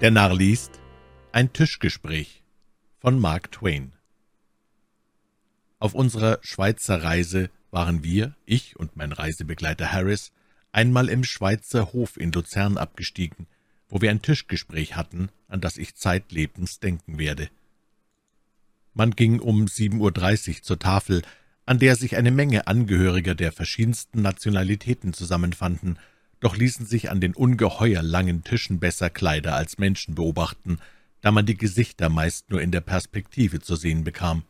Der Narr liest Ein Tischgespräch von Mark Twain Auf unserer Schweizer Reise waren wir, ich und mein Reisebegleiter Harris, einmal im Schweizer Hof in Luzern abgestiegen, wo wir ein Tischgespräch hatten, an das ich zeitlebens denken werde. Man ging um 7.30 Uhr zur Tafel, an der sich eine Menge Angehöriger der verschiedensten Nationalitäten zusammenfanden, doch ließen sich an den ungeheuer langen Tischen besser Kleider als Menschen beobachten, da man die Gesichter meist nur in der Perspektive zu sehen bekam.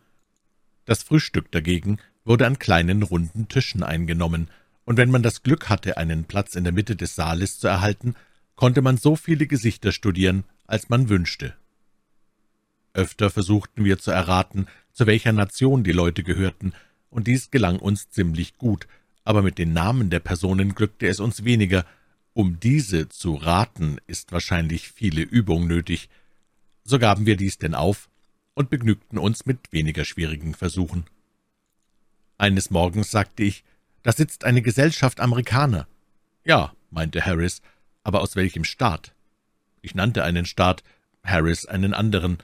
Das Frühstück dagegen wurde an kleinen runden Tischen eingenommen, und wenn man das Glück hatte, einen Platz in der Mitte des Saales zu erhalten, konnte man so viele Gesichter studieren, als man wünschte. Öfter versuchten wir zu erraten, zu welcher Nation die Leute gehörten, und dies gelang uns ziemlich gut, aber mit den Namen der Personen glückte es uns weniger. Um diese zu raten, ist wahrscheinlich viele Übung nötig. So gaben wir dies denn auf und begnügten uns mit weniger schwierigen Versuchen. Eines Morgens sagte ich, da sitzt eine Gesellschaft Amerikaner. Ja, meinte Harris, aber aus welchem Staat? Ich nannte einen Staat, Harris einen anderen.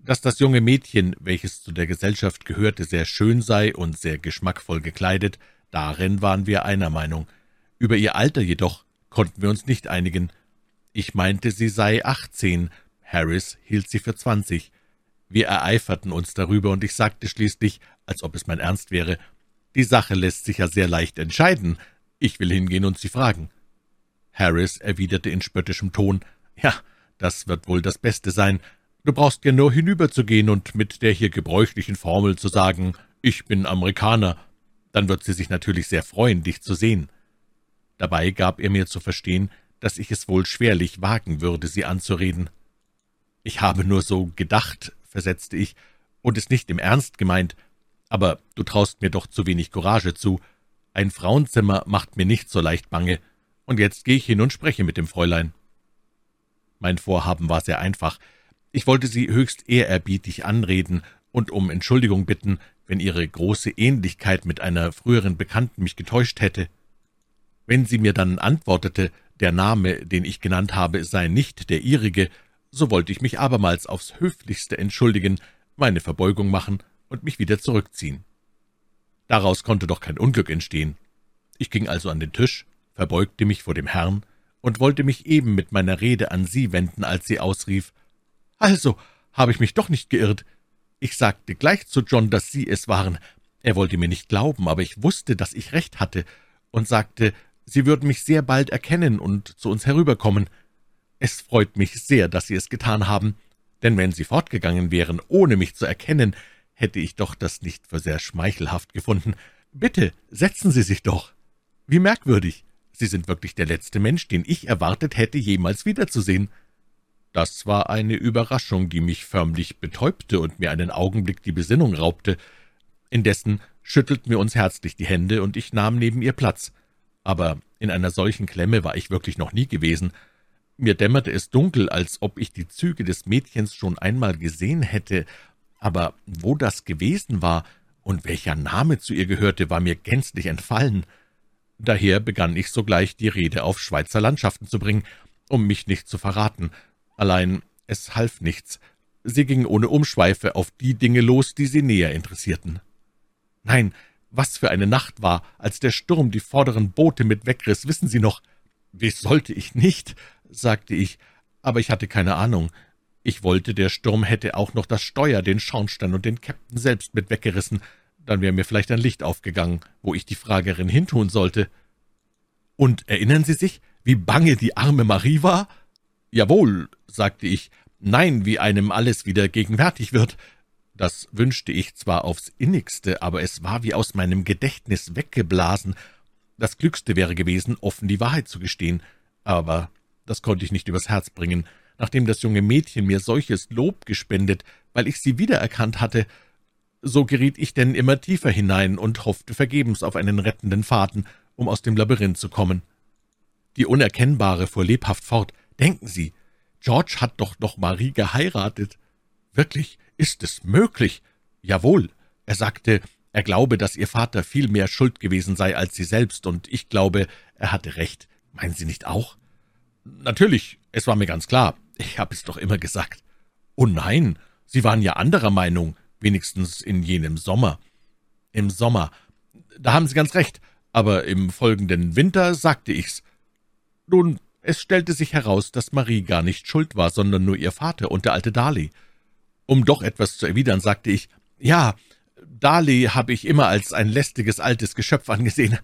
Dass das junge Mädchen, welches zu der Gesellschaft gehörte, sehr schön sei und sehr geschmackvoll gekleidet, Darin waren wir einer Meinung. Über ihr Alter jedoch konnten wir uns nicht einigen. Ich meinte, sie sei achtzehn, Harris hielt sie für zwanzig. Wir ereiferten uns darüber, und ich sagte schließlich, als ob es mein Ernst wäre, die Sache lässt sich ja sehr leicht entscheiden. Ich will hingehen und sie fragen. Harris erwiderte in spöttischem Ton, »Ja, das wird wohl das Beste sein. Du brauchst ja nur hinüberzugehen und mit der hier gebräuchlichen Formel zu sagen, ich bin Amerikaner, dann wird sie sich natürlich sehr freuen, dich zu sehen.« Dabei gab er mir zu verstehen, dass ich es wohl schwerlich wagen würde, sie anzureden. »Ich habe nur so gedacht«, versetzte ich, »und es nicht im Ernst gemeint, aber du traust mir doch zu wenig Courage zu. Ein Frauenzimmer macht mir nicht so leicht bange, und jetzt gehe ich hin und spreche mit dem Fräulein.« Mein Vorhaben war sehr einfach. Ich wollte sie höchst ehrerbietig anreden und um Entschuldigung bitten, wenn ihre große Ähnlichkeit mit einer früheren Bekannten mich getäuscht hätte. Wenn sie mir dann antwortete, der Name, den ich genannt habe, sei nicht der ihrige, so wollte ich mich abermals aufs höflichste entschuldigen, meine Verbeugung machen und mich wieder zurückziehen. Daraus konnte doch kein Unglück entstehen. Ich ging also an den Tisch, verbeugte mich vor dem Herrn und wollte mich eben mit meiner Rede an Sie wenden, als sie ausrief, »Also, habe ich mich doch nicht geirrt. Ich sagte gleich zu John, dass Sie es waren. Er wollte mir nicht glauben, aber ich wusste, dass ich recht hatte, und sagte, Sie würden mich sehr bald erkennen und zu uns herüberkommen. Es freut mich sehr, dass Sie es getan haben, denn wenn Sie fortgegangen wären, ohne mich zu erkennen, hätte ich doch das nicht für sehr schmeichelhaft gefunden. Bitte, setzen Sie sich doch. Wie merkwürdig. Sie sind wirklich der letzte Mensch, den ich erwartet hätte, jemals wiederzusehen.« Das war eine Überraschung, die mich förmlich betäubte und mir einen Augenblick die Besinnung raubte. Indessen schüttelten wir uns herzlich die Hände, und ich nahm neben ihr Platz. Aber in einer solchen Klemme war ich wirklich noch nie gewesen. Mir dämmerte es dunkel, als ob ich die Züge des Mädchens schon einmal gesehen hätte, aber wo das gewesen war und welcher Name zu ihr gehörte, war mir gänzlich entfallen. Daher begann ich sogleich die Rede auf Schweizer Landschaften zu bringen, um mich nicht zu verraten, Allein es half nichts. Sie ging ohne Umschweife auf die Dinge los, die sie näher interessierten. Nein, was für eine Nacht war, als der Sturm die vorderen Boote mit wegriss, wissen Sie noch? Wie sollte ich nicht, sagte ich, aber ich hatte keine Ahnung. Ich wollte, der Sturm hätte auch noch das Steuer, den Schornstein und den Käpt'n selbst mit weggerissen, dann wäre mir vielleicht ein Licht aufgegangen, wo ich die Fragerin hintun sollte. Und erinnern Sie sich, wie bange die arme Marie war? »Jawohl«, sagte ich, »nein, wie einem alles wieder gegenwärtig wird.« Das wünschte ich zwar aufs innigste, aber es war wie aus meinem Gedächtnis weggeblasen. Das Klügste wäre gewesen, offen die Wahrheit zu gestehen, aber das konnte ich nicht übers Herz bringen, nachdem das junge Mädchen mir solches Lob gespendet, weil ich sie wiedererkannt hatte. So geriet ich denn immer tiefer hinein und hoffte vergebens auf einen rettenden Faden, um aus dem Labyrinth zu kommen. Die Unerkennbare fuhr lebhaft fort. Denken Sie, George hat doch noch Marie geheiratet. Wirklich, ist es möglich? Jawohl. Er sagte, er glaube, dass Ihr Vater viel mehr schuld gewesen sei als Sie selbst, und ich glaube, er hatte recht. Meinen Sie nicht auch? Natürlich, es war mir ganz klar. Ich habe es doch immer gesagt. Oh nein, Sie waren ja anderer Meinung, wenigstens in jenem Sommer. Im Sommer. Da haben Sie ganz recht, aber im folgenden Winter sagte ich's. Nun, es stellte sich heraus, dass Marie gar nicht schuld war, sondern nur ihr Vater und der alte Darley. Um doch etwas zu erwidern, sagte ich, ja, Darley habe ich immer als ein lästiges altes Geschöpf angesehen.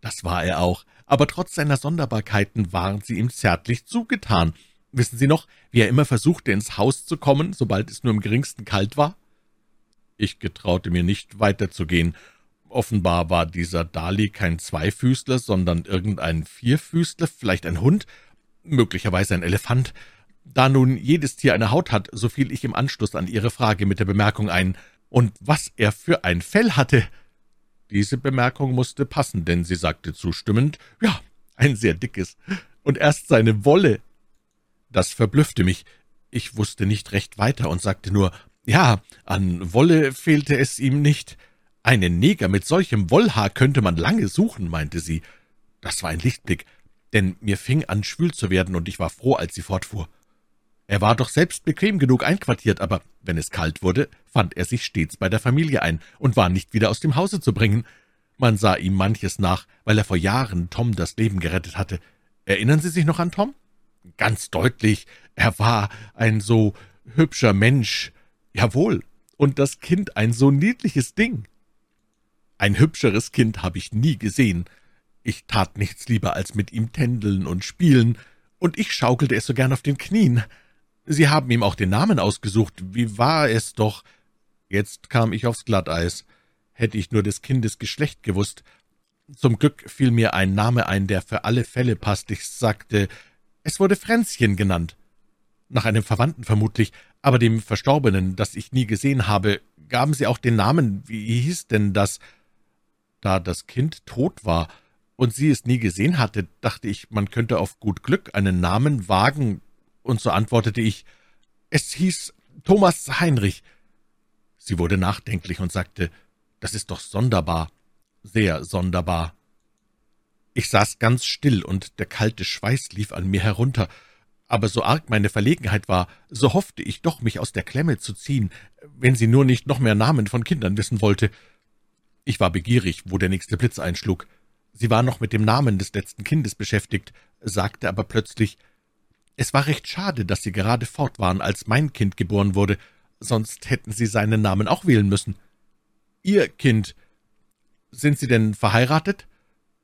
Das war er auch, aber trotz seiner Sonderbarkeiten waren sie ihm zärtlich zugetan. Wissen Sie noch, wie er immer versuchte, ins Haus zu kommen, sobald es nur im geringsten kalt war? Ich getraute mir nicht, weiterzugehen. Offenbar war dieser Dali kein Zweifüßler, sondern irgendein Vierfüßler, vielleicht ein Hund, möglicherweise ein Elefant. Da nun jedes Tier eine Haut hat, so fiel ich im Anschluss an Ihre Frage mit der Bemerkung ein, und was er für ein Fell hatte. Diese Bemerkung musste passen, denn sie sagte zustimmend, ja, ein sehr dickes, und erst seine Wolle. Das verblüffte mich. Ich wusste nicht recht weiter und sagte nur, ja, an Wolle fehlte es ihm nicht. Einen Neger mit solchem Wollhaar könnte man lange suchen, meinte sie. Das war ein Lichtblick, denn mir fing an, schwül zu werden, und ich war froh, als sie fortfuhr. Er war doch selbst bequem genug einquartiert, aber wenn es kalt wurde, fand er sich stets bei der Familie ein und war nicht wieder aus dem Hause zu bringen. Man sah ihm manches nach, weil er vor Jahren Tom das Leben gerettet hatte. Erinnern Sie sich noch an Tom? Ganz deutlich, er war ein so hübscher Mensch. Jawohl, und das Kind ein so niedliches Ding. Ein hübscheres Kind habe ich nie gesehen. Ich tat nichts lieber als mit ihm tändeln und spielen, und ich schaukelte es so gern auf den Knien. Sie haben ihm auch den Namen ausgesucht. Wie war es doch? Jetzt kam ich aufs Glatteis. Hätte ich nur des Kindes Geschlecht gewusst. Zum Glück fiel mir ein Name ein, der für alle Fälle passt. Ich sagte, es wurde Fränzchen genannt. Nach einem Verwandten vermutlich, aber dem Verstorbenen, das ich nie gesehen habe, gaben sie auch den Namen. Wie hieß denn das? Da das Kind tot war und sie es nie gesehen hatte, dachte ich, man könnte auf gut Glück einen Namen wagen, und so antwortete ich, es hieß Thomas Heinrich. Sie wurde nachdenklich und sagte, das ist doch sonderbar, sehr sonderbar. Ich saß ganz still, und der kalte Schweiß lief an mir herunter, aber so arg meine Verlegenheit war, so hoffte ich doch, mich aus der Klemme zu ziehen, wenn sie nur nicht noch mehr Namen von Kindern wissen wollte. Ich war begierig, wo der nächste Blitz einschlug. Sie war noch mit dem Namen des letzten Kindes beschäftigt, sagte aber plötzlich, es war recht schade, dass Sie gerade fort waren, als mein Kind geboren wurde, sonst hätten Sie seinen Namen auch wählen müssen. Ihr Kind. Sind Sie denn verheiratet?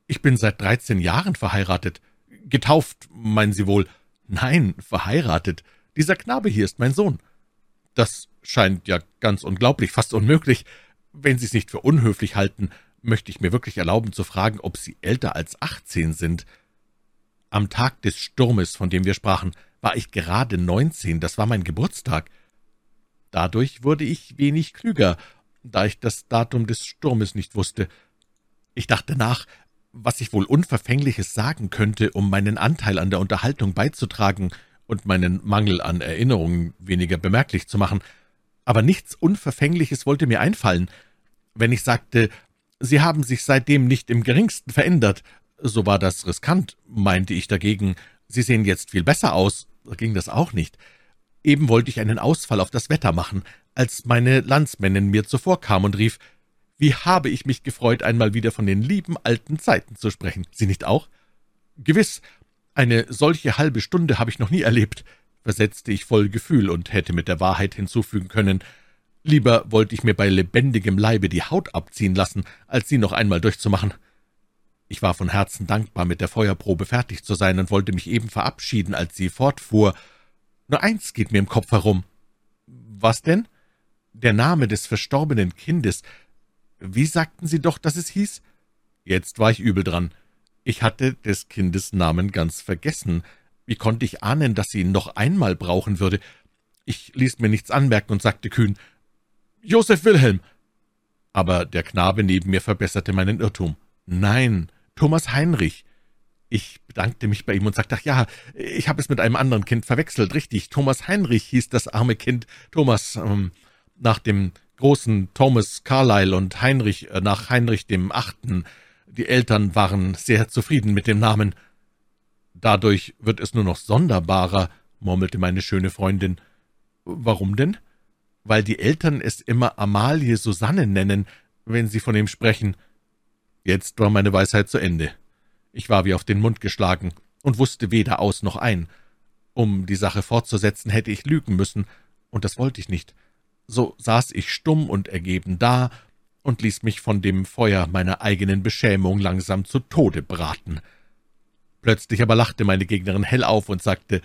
Ich bin seit dreizehn Jahren verheiratet. Getauft, meinen Sie wohl? Nein, verheiratet. Dieser Knabe hier ist mein Sohn. Das scheint ja ganz unglaublich, fast unmöglich. Wenn Sie es nicht für unhöflich halten, möchte ich mir wirklich erlauben zu fragen, ob Sie älter als achtzehn sind. Am Tag des Sturmes, von dem wir sprachen, war ich gerade neunzehn, das war mein Geburtstag. Dadurch wurde ich wenig klüger, da ich das Datum des Sturmes nicht wusste. Ich dachte nach, was ich wohl Unverfängliches sagen könnte, um meinen Anteil an der Unterhaltung beizutragen und meinen Mangel an Erinnerungen weniger bemerklich zu machen, aber nichts Unverfängliches wollte mir einfallen. Wenn ich sagte, Sie haben sich seitdem nicht im geringsten verändert, so war das riskant, meinte ich dagegen. Sie sehen jetzt viel besser aus. Ging das auch nicht. Eben wollte ich einen Ausfall auf das Wetter machen, als meine Landsmännin mir zuvorkam und rief, wie habe ich mich gefreut, einmal wieder von den lieben alten Zeiten zu sprechen. Sie nicht auch? Gewiss, eine solche halbe Stunde habe ich noch nie erlebt, versetzte ich voll Gefühl und hätte mit der Wahrheit hinzufügen können. Lieber wollte ich mir bei lebendigem Leibe die Haut abziehen lassen, als sie noch einmal durchzumachen. Ich war von Herzen dankbar, mit der Feuerprobe fertig zu sein und wollte mich eben verabschieden, als sie fortfuhr. Nur eins geht mir im Kopf herum. Was denn? Der Name des verstorbenen Kindes. Wie sagten Sie doch, dass es hieß? Jetzt war ich übel dran. Ich hatte des Kindes Namen ganz vergessen. Wie konnte ich ahnen, dass sie ihn noch einmal brauchen würde? Ich ließ mir nichts anmerken und sagte kühn, Josef Wilhelm. Aber der Knabe neben mir verbesserte meinen Irrtum. Nein, Thomas Heinrich. Ich bedankte mich bei ihm und sagte, ach ja, ich habe es mit einem anderen Kind verwechselt, richtig. Thomas Heinrich hieß das arme Kind. Thomas, ähm, nach dem großen Thomas Carlyle und Heinrich äh, nach Heinrich dem Achten. Die Eltern waren sehr zufrieden mit dem Namen. Dadurch wird es nur noch sonderbarer, murmelte meine schöne Freundin. Warum denn? Weil die Eltern es immer Amalie Susanne nennen, wenn sie von ihm sprechen. Jetzt war meine Weisheit zu Ende. Ich war wie auf den Mund geschlagen und wusste weder aus noch ein. Um die Sache fortzusetzen, hätte ich lügen müssen, und das wollte ich nicht. So saß ich stumm und ergeben da und ließ mich von dem Feuer meiner eigenen Beschämung langsam zu Tode braten. Plötzlich aber lachte meine Gegnerin hell auf und sagte,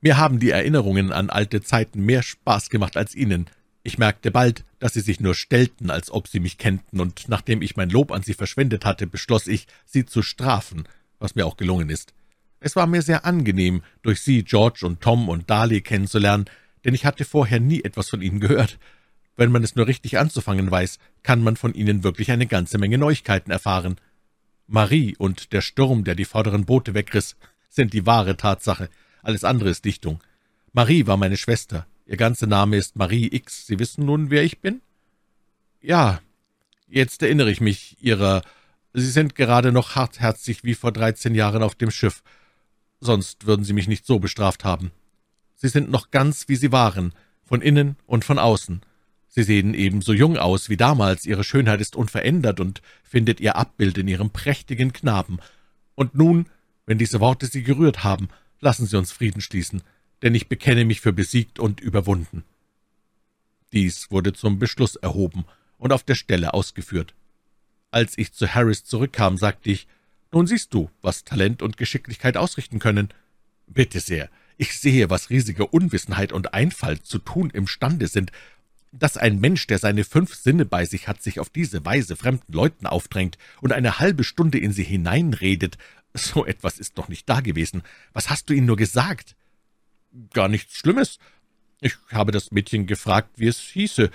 mir haben die Erinnerungen an alte Zeiten mehr Spaß gemacht als Ihnen. Ich merkte bald, dass Sie sich nur stellten, als ob Sie mich kennten, und nachdem ich mein Lob an Sie verschwendet hatte, beschloss ich, Sie zu strafen, was mir auch gelungen ist. Es war mir sehr angenehm, durch Sie George und Tom und Darley kennenzulernen, denn ich hatte vorher nie etwas von Ihnen gehört. Wenn man es nur richtig anzufangen weiß, kann man von Ihnen wirklich eine ganze Menge Neuigkeiten erfahren. Marie und der Sturm, der die vorderen Boote wegriss, sind die wahre Tatsache. Alles andere ist Dichtung. Marie war meine Schwester. Ihr ganzer Name ist Marie X. Sie wissen nun, wer ich bin? Ja, jetzt erinnere ich mich Ihrer. Sie sind gerade noch hartherzig wie vor dreizehn Jahren auf dem Schiff. Sonst würden Sie mich nicht so bestraft haben. Sie sind noch ganz, wie Sie waren, von innen und von außen. Sie sehen ebenso jung aus wie damals, Ihre Schönheit ist unverändert und findet Ihr Abbild in Ihrem prächtigen Knaben. Und nun, wenn diese Worte Sie gerührt haben, lassen Sie uns Frieden schließen, denn ich bekenne mich für besiegt und überwunden. Dies wurde zum Beschluss erhoben und auf der Stelle ausgeführt. Als ich zu Harris zurückkam, sagte ich, »Nun siehst du, was Talent und Geschicklichkeit ausrichten können. Bitte sehr, ich sehe, was riesige Unwissenheit und Einfalt zu tun imstande sind, dass ein Mensch, der seine fünf Sinne bei sich hat, sich auf diese Weise fremden Leuten aufdrängt und eine halbe Stunde in sie hineinredet, so etwas ist doch nicht dagewesen. Was hast du ihnen nur gesagt? Gar nichts Schlimmes. Ich habe das Mädchen gefragt, wie es hieße.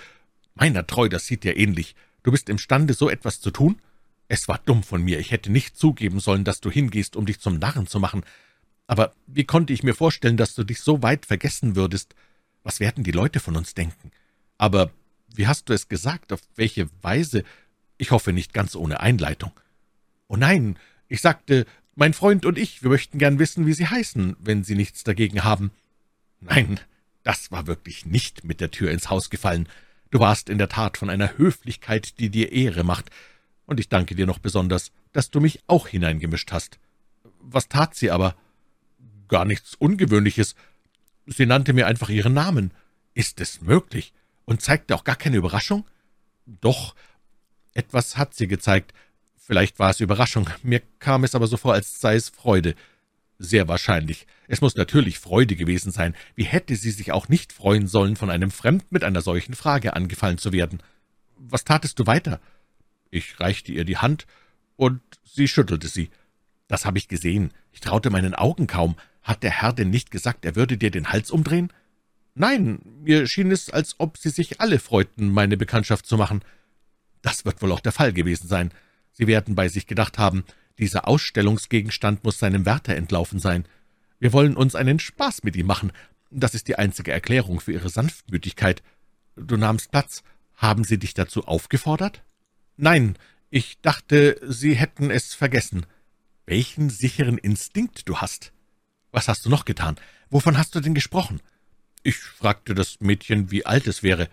Meiner treu, das sieht dir ähnlich. Du bist imstande, so etwas zu tun? Es war dumm von mir. Ich hätte nicht zugeben sollen, dass du hingehst, um dich zum Narren zu machen. Aber wie konnte ich mir vorstellen, dass du dich so weit vergessen würdest? Was werden die Leute von uns denken? Aber wie hast du es gesagt? Auf welche Weise? Ich hoffe nicht ganz ohne Einleitung. Oh nein, ich sagte, mein Freund und ich, wir möchten gern wissen, wie Sie heißen, wenn Sie nichts dagegen haben. Nein, das war wirklich nicht mit der Tür ins Haus gefallen. Du warst in der Tat von einer Höflichkeit, die dir Ehre macht, und ich danke dir noch besonders, dass du mich auch hineingemischt hast. Was tat sie aber? Gar nichts Ungewöhnliches. Sie nannte mir einfach ihren Namen. Ist es möglich? Und zeigte auch gar keine Überraschung? Doch, etwas hat sie gezeigt, Vielleicht war es Überraschung, mir kam es aber so vor, als sei es Freude. Sehr wahrscheinlich. Es muss natürlich Freude gewesen sein. Wie hätte sie sich auch nicht freuen sollen, von einem Fremden mit einer solchen Frage angefallen zu werden? Was tatest du weiter? Ich reichte ihr die Hand, und sie schüttelte sie. Das habe ich gesehen. Ich traute meinen Augen kaum. Hat der Herr denn nicht gesagt, er würde dir den Hals umdrehen? Nein, mir schien es, als ob sie sich alle freuten, meine Bekanntschaft zu machen. Das wird wohl auch der Fall gewesen sein. Sie werden bei sich gedacht haben, dieser Ausstellungsgegenstand muss seinem Wärter entlaufen sein. Wir wollen uns einen Spaß mit ihm machen. Das ist die einzige Erklärung für Ihre Sanftmütigkeit. Du nahmst Platz. Haben Sie dich dazu aufgefordert? Nein, ich dachte, Sie hätten es vergessen. Welchen sicheren Instinkt du hast. Was hast du noch getan? Wovon hast du denn gesprochen? Ich fragte das Mädchen, wie alt es wäre.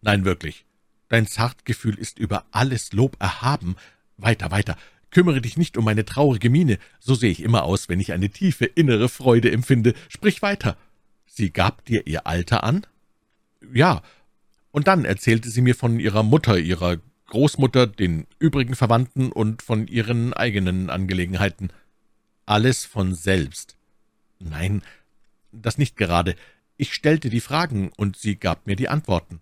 Nein, wirklich. Dein Zartgefühl ist über alles Lob erhaben, weiter, weiter. Kümmere dich nicht um meine traurige Miene. So sehe ich immer aus, wenn ich eine tiefe innere Freude empfinde. Sprich weiter. Sie gab dir ihr Alter an? Ja. Und dann erzählte sie mir von ihrer Mutter, ihrer Großmutter, den übrigen Verwandten und von ihren eigenen Angelegenheiten. Alles von selbst. Nein, das nicht gerade. Ich stellte die Fragen, und sie gab mir die Antworten.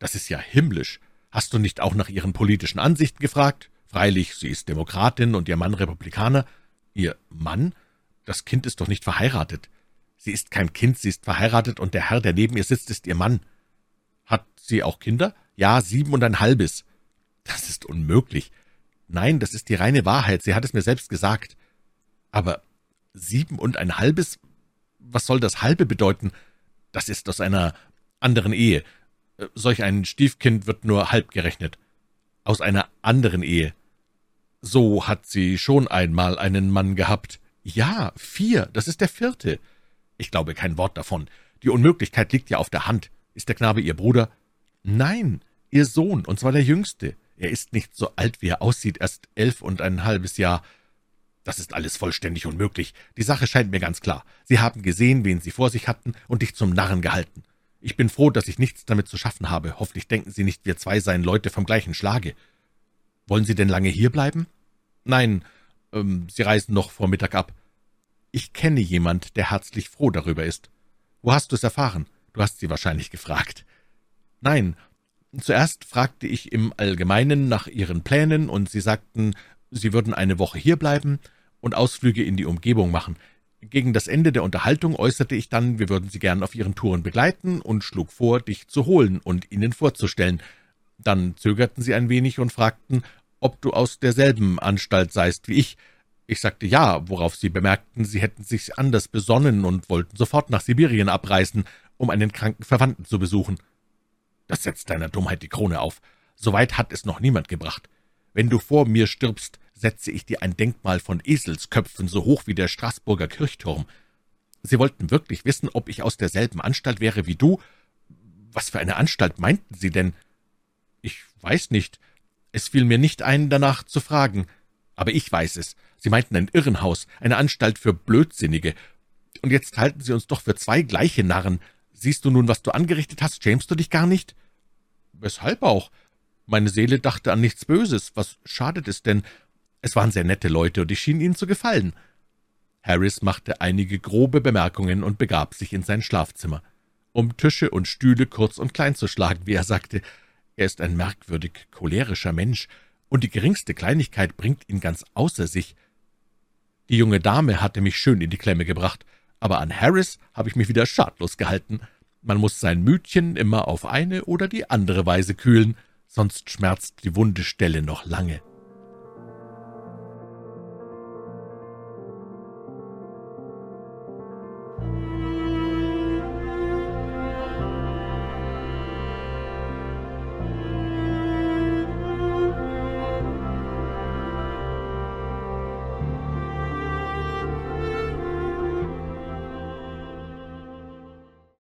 Das ist ja himmlisch. Hast du nicht auch nach ihren politischen Ansichten gefragt? Freilich, sie ist Demokratin und ihr Mann Republikaner. Ihr Mann? Das Kind ist doch nicht verheiratet. Sie ist kein Kind, sie ist verheiratet, und der Herr, der neben ihr sitzt, ist ihr Mann. Hat sie auch Kinder? Ja, sieben und ein halbes. Das ist unmöglich. Nein, das ist die reine Wahrheit, sie hat es mir selbst gesagt. Aber sieben und ein halbes? Was soll das halbe bedeuten? Das ist aus einer anderen Ehe. Solch ein Stiefkind wird nur halb gerechnet. Aus einer anderen Ehe. So hat sie schon einmal einen Mann gehabt. Ja, vier, das ist der vierte. Ich glaube kein Wort davon. Die Unmöglichkeit liegt ja auf der Hand. Ist der Knabe Ihr Bruder? Nein, Ihr Sohn, und zwar der Jüngste. Er ist nicht so alt, wie er aussieht, erst elf und ein halbes Jahr. Das ist alles vollständig unmöglich. Die Sache scheint mir ganz klar. Sie haben gesehen, wen Sie vor sich hatten, und dich zum Narren gehalten. Ich bin froh, dass ich nichts damit zu schaffen habe. Hoffentlich denken Sie nicht, wir zwei seien Leute vom gleichen Schlage. Wollen Sie denn lange hierbleiben? Nein, ähm, Sie reisen noch vor Mittag ab. Ich kenne jemand, der herzlich froh darüber ist. Wo hast du es erfahren? Du hast sie wahrscheinlich gefragt. Nein, zuerst fragte ich im Allgemeinen nach Ihren Plänen, und Sie sagten, Sie würden eine Woche hierbleiben und Ausflüge in die Umgebung machen. Gegen das Ende der Unterhaltung äußerte ich dann, wir würden Sie gern auf Ihren Touren begleiten und schlug vor, dich zu holen und Ihnen vorzustellen. Dann zögerten Sie ein wenig und fragten, ob du aus derselben Anstalt seist wie ich. Ich sagte ja, worauf Sie bemerkten, Sie hätten sich anders besonnen und wollten sofort nach Sibirien abreisen, um einen kranken Verwandten zu besuchen. Das setzt deiner Dummheit die Krone auf. Soweit hat es noch niemand gebracht. Wenn du vor mir stirbst, setze ich dir ein Denkmal von Eselsköpfen so hoch wie der Straßburger Kirchturm. Sie wollten wirklich wissen, ob ich aus derselben Anstalt wäre wie du. Was für eine Anstalt meinten Sie denn? Ich weiß nicht. Es fiel mir nicht ein, danach zu fragen. Aber ich weiß es. Sie meinten ein Irrenhaus, eine Anstalt für Blödsinnige. Und jetzt halten Sie uns doch für zwei gleiche Narren. Siehst du nun, was du angerichtet hast? Schämst du dich gar nicht? Weshalb auch? Meine Seele dachte an nichts Böses. Was schadet es denn? Es waren sehr nette Leute, und ich schien ihnen zu gefallen. Harris machte einige grobe Bemerkungen und begab sich in sein Schlafzimmer, um Tische und Stühle kurz und klein zu schlagen, wie er sagte. Er ist ein merkwürdig cholerischer Mensch, und die geringste Kleinigkeit bringt ihn ganz außer sich. Die junge Dame hatte mich schön in die Klemme gebracht, aber an Harris habe ich mich wieder schadlos gehalten. Man muss sein Mütchen immer auf eine oder die andere Weise kühlen, sonst schmerzt die wunde Stelle noch lange.